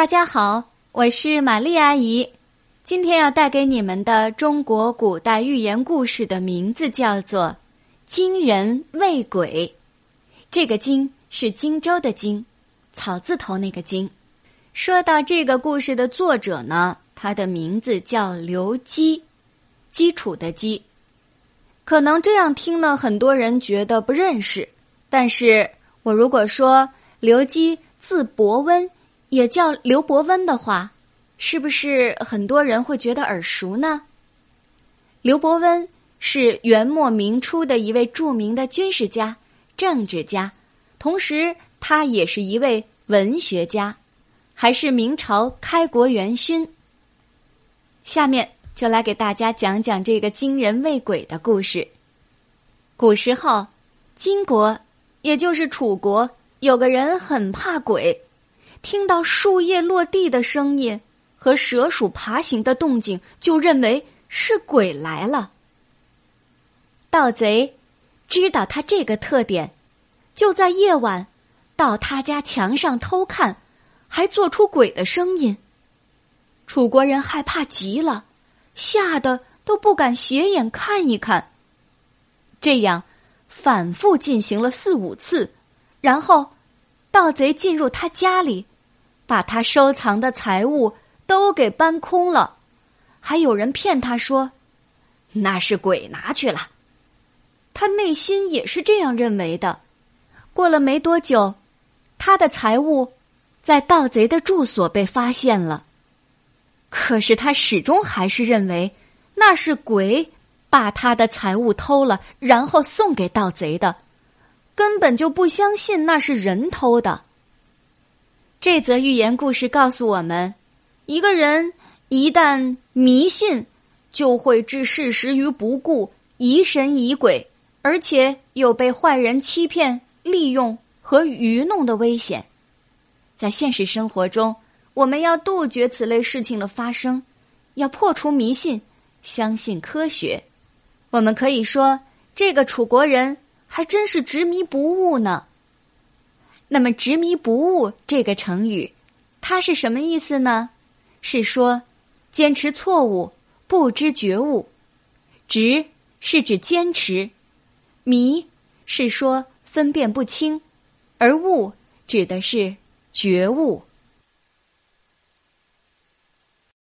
大家好，我是玛丽阿姨。今天要带给你们的中国古代寓言故事的名字叫做《惊人畏鬼》。这个“惊”是荆州的“荆”，草字头那个“荆”。说到这个故事的作者呢，他的名字叫刘基，基础的“基”。可能这样听呢，很多人觉得不认识。但是我如果说刘基字伯温。也叫刘伯温的话，是不是很多人会觉得耳熟呢？刘伯温是元末明初的一位著名的军事家、政治家，同时他也是一位文学家，还是明朝开国元勋。下面就来给大家讲讲这个惊人畏鬼的故事。古时候，金国，也就是楚国，有个人很怕鬼。听到树叶落地的声音和蛇鼠爬行的动静，就认为是鬼来了。盗贼知道他这个特点，就在夜晚到他家墙上偷看，还做出鬼的声音。楚国人害怕极了，吓得都不敢斜眼看一看。这样反复进行了四五次，然后盗贼进入他家里。把他收藏的财物都给搬空了，还有人骗他说那是鬼拿去了，他内心也是这样认为的。过了没多久，他的财物在盗贼的住所被发现了，可是他始终还是认为那是鬼把他的财物偷了，然后送给盗贼的，根本就不相信那是人偷的。这则寓言故事告诉我们：一个人一旦迷信，就会置事实于不顾，疑神疑鬼，而且有被坏人欺骗、利用和愚弄的危险。在现实生活中，我们要杜绝此类事情的发生，要破除迷信，相信科学。我们可以说，这个楚国人还真是执迷不悟呢。那么“执迷不悟”这个成语，它是什么意思呢？是说坚持错误，不知觉悟。执是指坚持，迷是说分辨不清，而悟指的是觉悟。